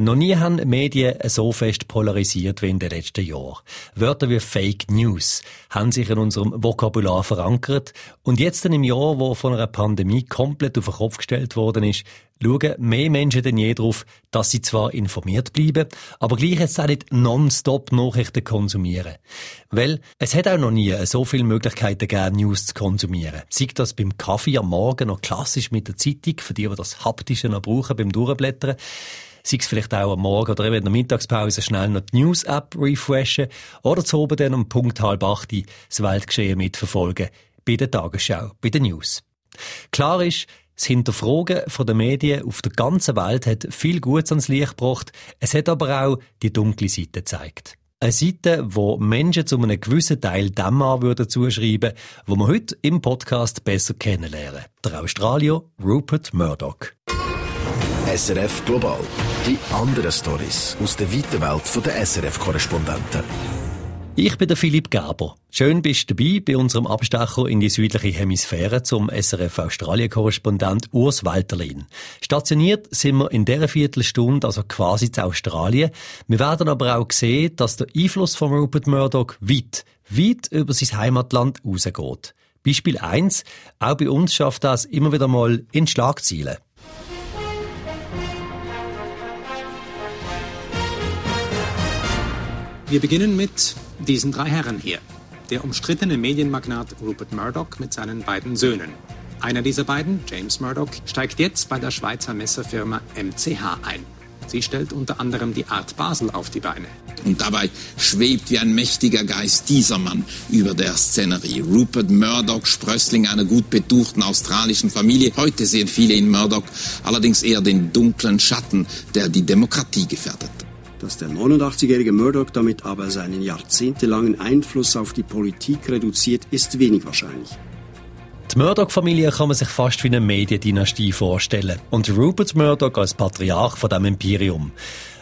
Noch nie haben Medien so fest polarisiert wie in den letzten Jahren. Wörter wie Fake News haben sich in unserem Vokabular verankert und jetzt im Jahr, wo von einer Pandemie komplett auf den Kopf gestellt worden ist, schauen mehr Menschen denn je darauf, dass sie zwar informiert bleiben, aber gleich jetzt auch nicht nonstop Nachrichten konsumieren. Weil es hat auch noch nie so viele Möglichkeiten gegeben, News zu konsumieren. Sei das beim Kaffee am Morgen noch klassisch mit der Zeitung, für die, die das Haptische noch brauchen beim Durchblättern sei es vielleicht auch am Morgen oder eben in der Mittagspause schnell noch die News-App refreshen oder zu oben dann um Punkt halb acht das Weltgeschehen mitverfolgen bei der Tagesschau, bei den News. Klar ist, das Hinterfragen von den Medien auf der ganzen Welt hat viel Gutes ans Licht gebracht, es hat aber auch die dunkle Seite gezeigt. Eine Seite, wo Menschen zu einem gewissen Teil dem Mann würden zuschreiben, wo wir heute im Podcast besser kennenlernen. Der Australier Rupert Murdoch. SRF Global. Die anderen Stories aus der weiten Welt der SRF-Korrespondenten. Ich bin der Philipp Gaber. Schön bist du dabei bei unserem Abstecher in die südliche Hemisphäre zum SRF Australien-Korrespondent Urs Walterlin. Stationiert sind wir in dieser Viertelstunde, also quasi zu Australien. Wir werden aber auch sehen, dass der Einfluss von Rupert Murdoch weit, weit über sein Heimatland rausgeht. Beispiel 1. Auch bei uns schafft das immer wieder mal in Schlagzeilen. Wir beginnen mit diesen drei Herren hier. Der umstrittene Medienmagnat Rupert Murdoch mit seinen beiden Söhnen. Einer dieser beiden, James Murdoch, steigt jetzt bei der Schweizer Messerfirma MCH ein. Sie stellt unter anderem die Art Basel auf die Beine. Und dabei schwebt wie ein mächtiger Geist dieser Mann über der Szenerie. Rupert Murdoch, Sprössling einer gut betuchten australischen Familie. Heute sehen viele in Murdoch allerdings eher den dunklen Schatten, der die Demokratie gefährdet. Dass der 89-jährige Murdoch damit aber seinen jahrzehntelangen Einfluss auf die Politik reduziert, ist wenig wahrscheinlich. Die Murdoch-Familie kann man sich fast wie eine Mediendynastie vorstellen. Und Rupert Murdoch als Patriarch von dem Imperium.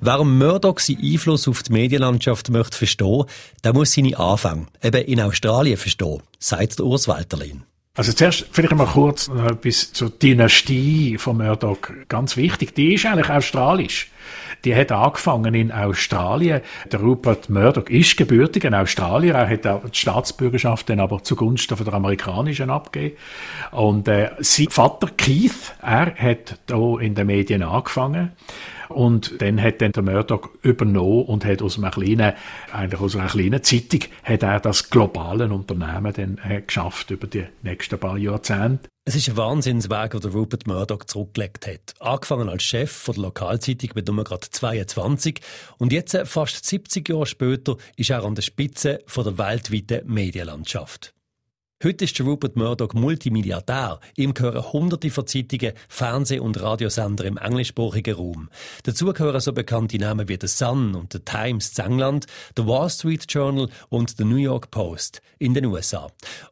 Wer Murdoch seinen Einfluss auf die Medienlandschaft möchte verstehen, der muss seine Anfänge eben in Australien verstehen, sagt Urs Walterlin. Also zuerst vielleicht mal kurz noch etwas zur Dynastie von Murdoch. Ganz wichtig, die ist eigentlich australisch. Die hat angefangen in Australien. Der Rupert Murdoch ist gebürtig in Australier. Er hat die Staatsbürgerschaft dann aber zugunsten von der amerikanischen abgegeben. Und äh, sein Vater Keith, er hat da in den Medien angefangen. Und dann hat dann der Murdoch übernommen und hat aus einer kleinen, eigentlich aus einer kleinen Zeitung, hat er das globale Unternehmen dann äh, geschafft über die nächsten paar Jahrzehnte. Es ist ein Wahnsinnsweg, den Rupert Murdoch zurückgelegt hat. Angefangen als Chef von der Lokalzeitung mit Nummer gerade 22 und jetzt, äh, fast 70 Jahre später, ist er an der Spitze von der weltweiten Medienlandschaft. Heute ist Rupert Murdoch Multimilliardär. Ihm gehören hunderte von Zeitungen, Fernseh- und Radiosender im englischsprachigen Raum. Dazu gehören so bekannte Namen wie The Sun und The Times in England, The Wall Street Journal und The New York Post in den USA.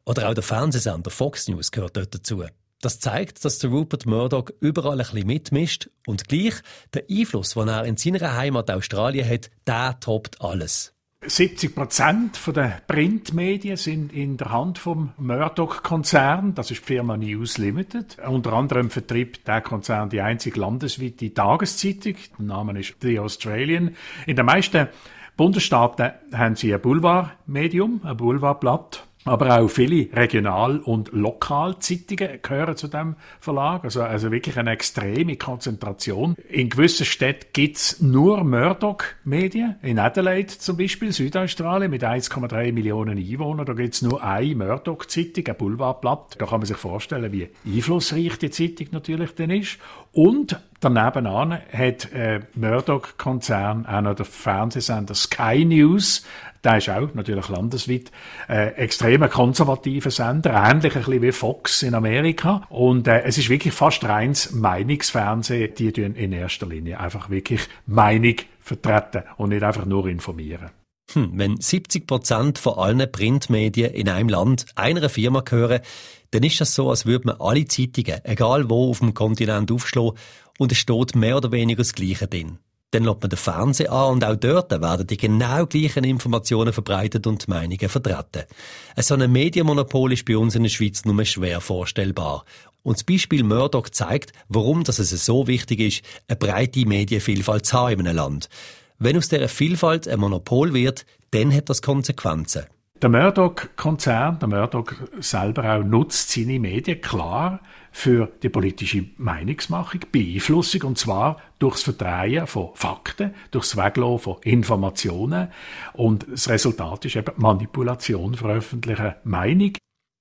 Oder auch der Fernsehsender Fox News gehört dort dazu. Das zeigt, dass der Rupert Murdoch überall ein bisschen mitmischt und gleich der Einfluss, den er in seiner Heimat Australien hat, der toppt alles. 70 Prozent der Printmedien sind in der Hand vom Murdoch-Konzern. Das ist die Firma News Limited. Unter anderem vertritt der Konzern die einzige landesweite Tageszeitung. Der Name ist The Australian. In den meisten Bundesstaaten haben sie ein Boulevardmedium, ein Boulevardblatt. Aber auch viele Regional- und Lokalzeitungen gehören zu dem Verlag. Also, also wirklich eine extreme Konzentration. In gewissen Städten gibt's nur Murdoch-Medien. In Adelaide zum Beispiel, Südaustralien, mit 1,3 Millionen Einwohnern. Da gibt's nur eine Murdoch-Zeitung, ein Boulevardblatt. Da kann man sich vorstellen, wie einflussreich die Zeitung natürlich dann ist. Und daneben an hat äh, Murdoch-Konzern auch noch der Fernsehsender Sky News der ist auch natürlich landesweit äh, extrem konservativer Sender, ähnlich ein bisschen wie Fox in Amerika. Und äh, es ist wirklich fast reins Meinungsfernsehen, die tun in erster Linie einfach wirklich Meinung vertreten und nicht einfach nur informieren. Hm, wenn 70 Prozent von allen Printmedien in einem Land einer Firma gehören, dann ist das so, als würde man alle Zeitungen, egal wo auf dem Kontinent, aufschlagen und es steht mehr oder weniger das Gleiche drin. Dann lädt man den Fernseher an und auch dort werden die genau gleichen Informationen verbreitet und Meinungen vertreten. So ein Medienmonopol ist bei uns in der Schweiz nur schwer vorstellbar. Und das Beispiel Murdoch zeigt, warum das es so wichtig ist, eine breite Medienvielfalt zu haben in einem Land. Wenn aus dieser Vielfalt ein Monopol wird, dann hat das Konsequenzen. Der Murdoch-Konzern, der Murdoch selber auch, nutzt seine Medien klar für die politische Meinungsmachung, Beeinflussung, und zwar durchs Verdrehen von Fakten, durchs Weglassen von Informationen. Und das Resultat ist eben Manipulation von öffentlicher Meinung.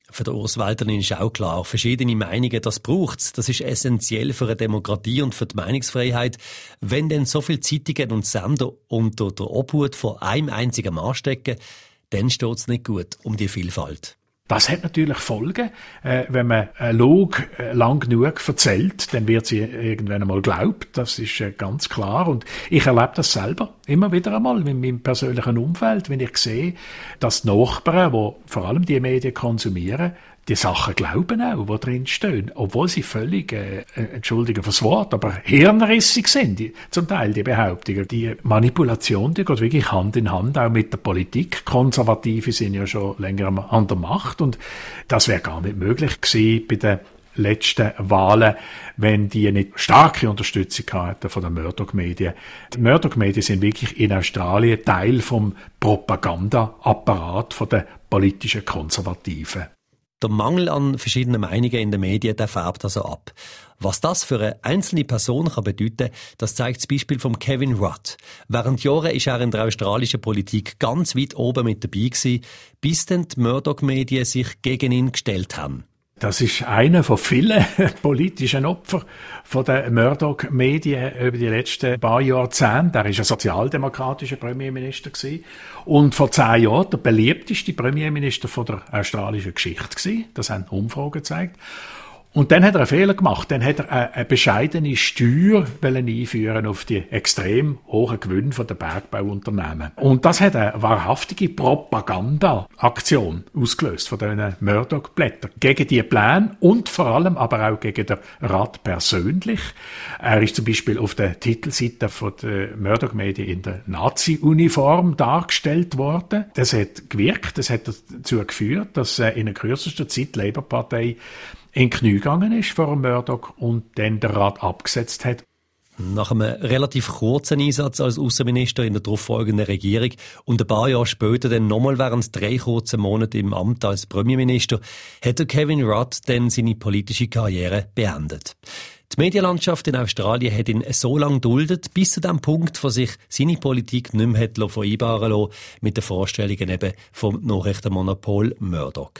Für den Urs Walterlin ist auch klar, verschiedene Meinungen, das braucht's. Das ist essentiell für eine Demokratie und für die Meinungsfreiheit. Wenn denn so viele Zeitungen und Sender unter der Obhut von einem einzigen Mann stecken, dann steht es nicht gut um die Vielfalt. Das hat natürlich Folgen. Äh, wenn man eine Log äh, lang genug erzählt, dann wird sie irgendwann einmal glaubt. Das ist äh, ganz klar. Und ich erlebe das selber immer wieder einmal in meinem persönlichen Umfeld, wenn ich sehe, dass die Nachbarn, die vor allem die Medien konsumieren, die Sachen glauben auch, die drin stehen, obwohl sie völlig, äh, äh, entschuldigen fürs Wort, aber hirnrissig sind, die, zum Teil die Behauptungen. Die Manipulation, die geht wirklich Hand in Hand auch mit der Politik. Konservative sind ja schon länger an der Macht und das wäre gar nicht möglich gewesen bei den letzten Wahlen, wenn die nicht starke Unterstützung hatten von den Murdoch-Medien. Die Murdoch-Medien sind wirklich in Australien Teil vom Propagandaapparat der politischen Konservativen. Der Mangel an verschiedenen Meinungen in den Medien, der färbt also ab. Was das für eine einzelne Person kann bedeuten, das zeigt das Beispiel von Kevin Rudd. Während Jahren ist er in der australischen Politik ganz weit oben mit dabei gewesen, bis dann die Murdoch-Medien sich gegen ihn gestellt haben. Das ist einer von vielen politischen Opfern von den Murdoch-Medien über die letzten paar Jahrzehnte. Er ist ein sozialdemokratischer Premierminister und vor zehn Jahren der beliebteste Premierminister von der australischen Geschichte. Das haben Umfragen gezeigt. Und dann hat er einen Fehler gemacht. Dann hat er eine, bescheidene Steuer einführen auf die extrem hohen Gewinne der Bergbauunternehmen. Und das hat eine wahrhaftige Propagandaaktion ausgelöst von diesen Murdoch-Blättern. Gegen die Pläne und vor allem aber auch gegen den Rat persönlich. Er ist zum Beispiel auf der Titelseite von der Murdoch-Medien in der Nazi-Uniform dargestellt worden. Das hat gewirkt. Das hat dazu geführt, dass in der kürzesten Zeit die Labour-Partei in Knie gegangen ist vor Murdoch und dann der Rat abgesetzt hat. Nach einem relativ kurzen Einsatz als Außenminister in der darauffolgenden Regierung und ein paar Jahre später dann nochmal während drei kurzen Monate im Amt als Premierminister hat Kevin Rudd dann seine politische Karriere beendet. Die Medienlandschaft in Australien hat ihn so lange duldet, bis zu dem Punkt, wo sich seine Politik nicht mehr vereinbaren lassen mit den Vorstellungen eben vom Nachrichtenmonopol Murdoch.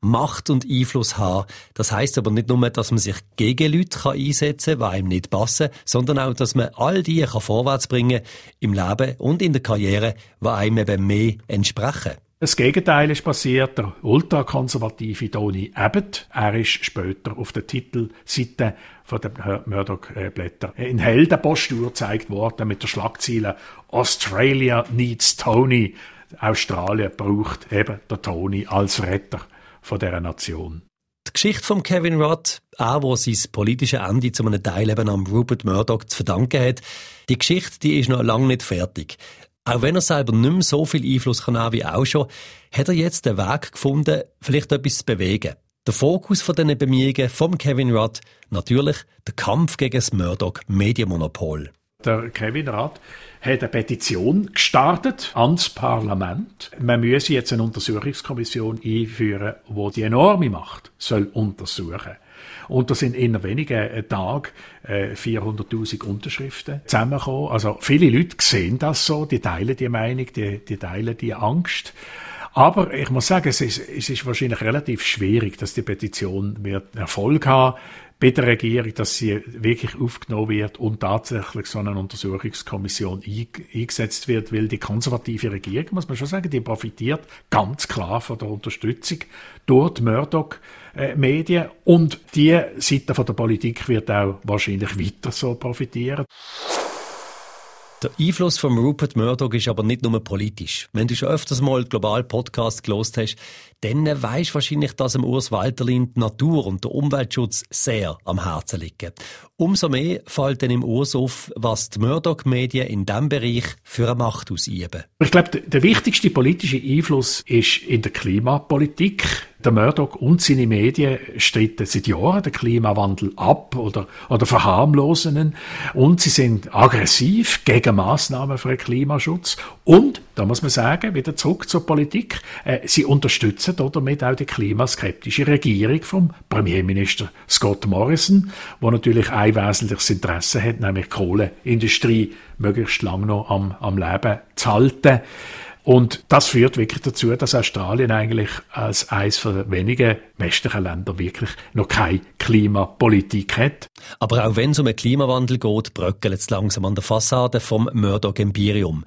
Macht und Einfluss haben. Das heißt aber nicht nur, dass man sich gegen Leute kann einsetzen kann, die einem nicht passen, sondern auch, dass man all die kann vorwärts bringen im Leben und in der Karriere, die einem eben mehr entsprechen. Das Gegenteil ist passiert. Der ultrakonservative Tony Abbott, er ist später auf der Titelseite von den Murdoch-Blättern in Heldenpostur gezeigt worden mit der Schlagzeile Australia needs Tony. Australien braucht eben der Tony als Retter von dieser Nation. Die Geschichte von Kevin Rudd, auch wo sein politisches Ende zu einem Teil eben am Rupert Murdoch zu verdanken hat, die Geschichte, die ist noch lange nicht fertig. Auch wenn er selber nicht mehr so viel Einfluss kann haben wie auch schon, hat er jetzt den Weg gefunden, vielleicht etwas zu bewegen. Der Fokus von diesen Bemühungen von Kevin Rudd, natürlich der Kampf gegen das Murdoch-Medienmonopol. Der Kevin Rudd hat eine Petition gestartet ans Parlament. Man müsse jetzt eine Untersuchungskommission einführen, wo die enorme Macht soll untersuchen. Und da sind in wenigen Tagen äh, 400.000 Unterschriften zusammengekommen. Also viele Leute sehen das so, die teilen die Meinung, die, die teilen die Angst. Aber ich muss sagen, es ist, es ist wahrscheinlich relativ schwierig, dass die Petition wird Erfolg haben bei der Regierung, dass sie wirklich aufgenommen wird und tatsächlich so eine Untersuchungskommission eingesetzt wird, weil die konservative Regierung, muss man schon sagen, die profitiert ganz klar von der Unterstützung durch die Murdoch-Medien und die Seite von der Politik wird auch wahrscheinlich weiter so profitieren. Der Einfluss von Rupert Murdoch ist aber nicht nur politisch. Wenn du schon öfters mal global Podcast gelost hast, dann weisst wahrscheinlich, dass dem Urs Walterlin die Natur und der Umweltschutz sehr am Herzen liegen. Umso mehr fällt dann im Urs auf, was die Murdoch-Medien in diesem Bereich für eine Macht ausüben. Ich glaube, der wichtigste politische Einfluss ist in der Klimapolitik. Der Murdoch und seine Medien streiten seit Jahren den Klimawandel ab oder, oder verharmlosen ihn. Und sie sind aggressiv gegen Maßnahmen für den Klimaschutz. Und, da muss man sagen, wieder zurück zur Politik, äh, sie unterstützen damit auch die klimaskeptische Regierung vom Premierminister Scott Morrison, wo natürlich ein wesentliches Interesse hat, nämlich die Kohleindustrie möglichst lange noch am, am Leben zu halten. Und das führt wirklich dazu, dass Australien eigentlich als eines der wenigen westlichen Länder wirklich noch keine Klimapolitik hat. Aber auch wenn es um den Klimawandel geht, bröckelt es langsam an der Fassade vom Murdoch Imperium.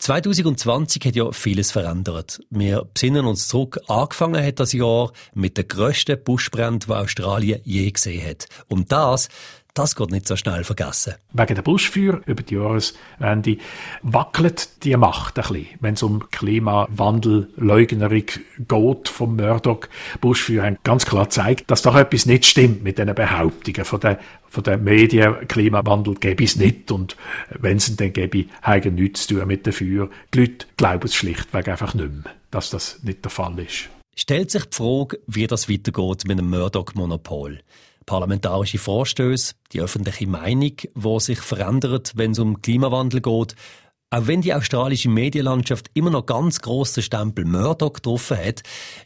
2020 hat ja vieles verändert. Wir besinnen uns zurück. Angefangen hat das Jahr mit der grössten Buschbrand, die Australien je gesehen hat. Und das das geht nicht so schnell vergessen. Wegen der Buschfeuer über die Jahreswende wackelt die Macht ein bisschen, wenn es um Klimawandel, Leugnering geht vom Murdoch. Buschfeuer haben ganz klar gezeigt, dass doch etwas nicht stimmt mit diesen Behauptungen von den, von den Medien. Klimawandel gäbe es nicht und wenn es ihn dann gäbe, haben nichts zu tun mit dem Feuer. Die Leute glauben es schlichtweg einfach nicht mehr, dass das nicht der Fall ist. Stellt sich die Frage, wie das weitergeht mit dem Murdoch-Monopol parlamentarische Vorstöße, die öffentliche Meinung, die sich verändert, wenn es um Klimawandel geht. Auch wenn die australische Medienlandschaft immer noch ganz grossen Stempel Murdoch getroffen hat,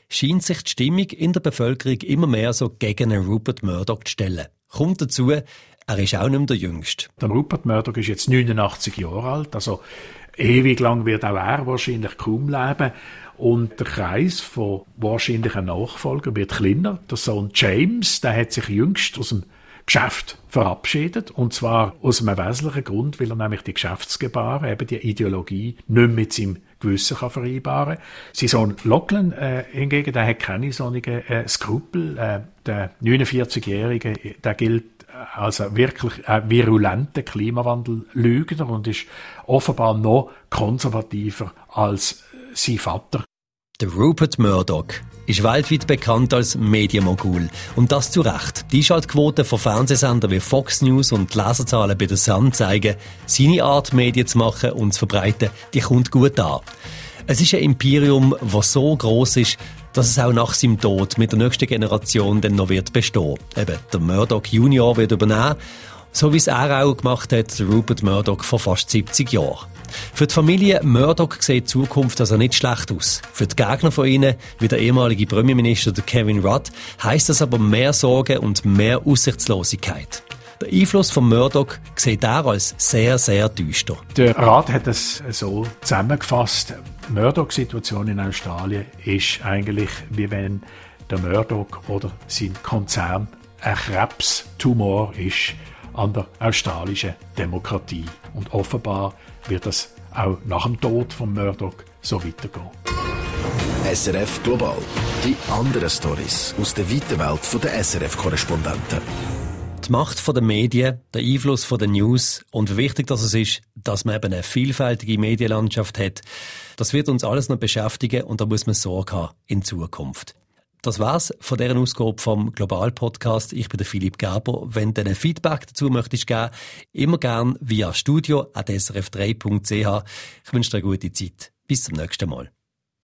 scheint sich die Stimmung in der Bevölkerung immer mehr so gegen Rupert Murdoch zu stellen. Kommt dazu, er ist auch nicht mehr der Jüngste. Der Rupert Murdoch ist jetzt 89 Jahre alt, also ewig lang wird auch er wahrscheinlich kaum leben. Und der Kreis von wahrscheinlichen Nachfolgern wird kleiner. Der Sohn James, der hat sich jüngst aus dem Geschäft verabschiedet. Und zwar aus einem wesentlichen Grund, weil er nämlich die Geschäftsgebaren, eben die Ideologie, nicht mit seinem Gewissen kann vereinbaren Sein Sohn Lachlan äh, hingegen, der hat keine solchen äh, Skrupel. Äh, der 49-Jährige, der gilt als ein wirklich ein virulenter Klimawandellügner und ist offenbar noch konservativer als sein Vater. Der Rupert Murdoch ist weltweit bekannt als Medienmogul. Und das zu Recht. Die Einschaltquoten von Fernsehsendern wie Fox News und die Leserzahlen bei der Sun zeigen, seine Art, Medien zu machen und zu verbreiten, die kommt gut an. Es ist ein Imperium, das so groß ist, dass es auch nach seinem Tod mit der nächsten Generation dann noch wird bestehen. Eben, der Murdoch Junior wird übernehmen, so wie es er auch gemacht hat, Rupert Murdoch vor fast 70 Jahren. Für die Familie Murdoch sieht die Zukunft also nicht schlecht aus. Für die Gegner von ihnen, wie der ehemalige Premierminister Kevin Rudd, heißt das aber mehr Sorge und mehr Aussichtslosigkeit. Der Einfluss von Murdoch sieht er als sehr, sehr düster. Der Rat hat es so zusammengefasst. Die Murdoch-Situation in Australien ist eigentlich, wie wenn der Murdoch oder sein Konzern ein Krebstumor ist an der australischen Demokratie. Und offenbar wird das auch nach dem Tod von Murdoch so weitergehen. SRF Global. Die anderen Stories aus der weiten Welt der SRF-Korrespondenten. Die Macht der Medien, der Einfluss der News und wie wichtig das ist, dass man eben eine vielfältige Medienlandschaft hat, das wird uns alles noch beschäftigen und da muss man Sorge haben in Zukunft. Das war's von dieser Ausgabe vom Global Podcast. Ich bin der Philipp Gerber. Wenn du ein Feedback dazu möchtest geben, immer gern via studio.srf3.ch. Ich wünsche dir eine gute Zeit. Bis zum nächsten Mal.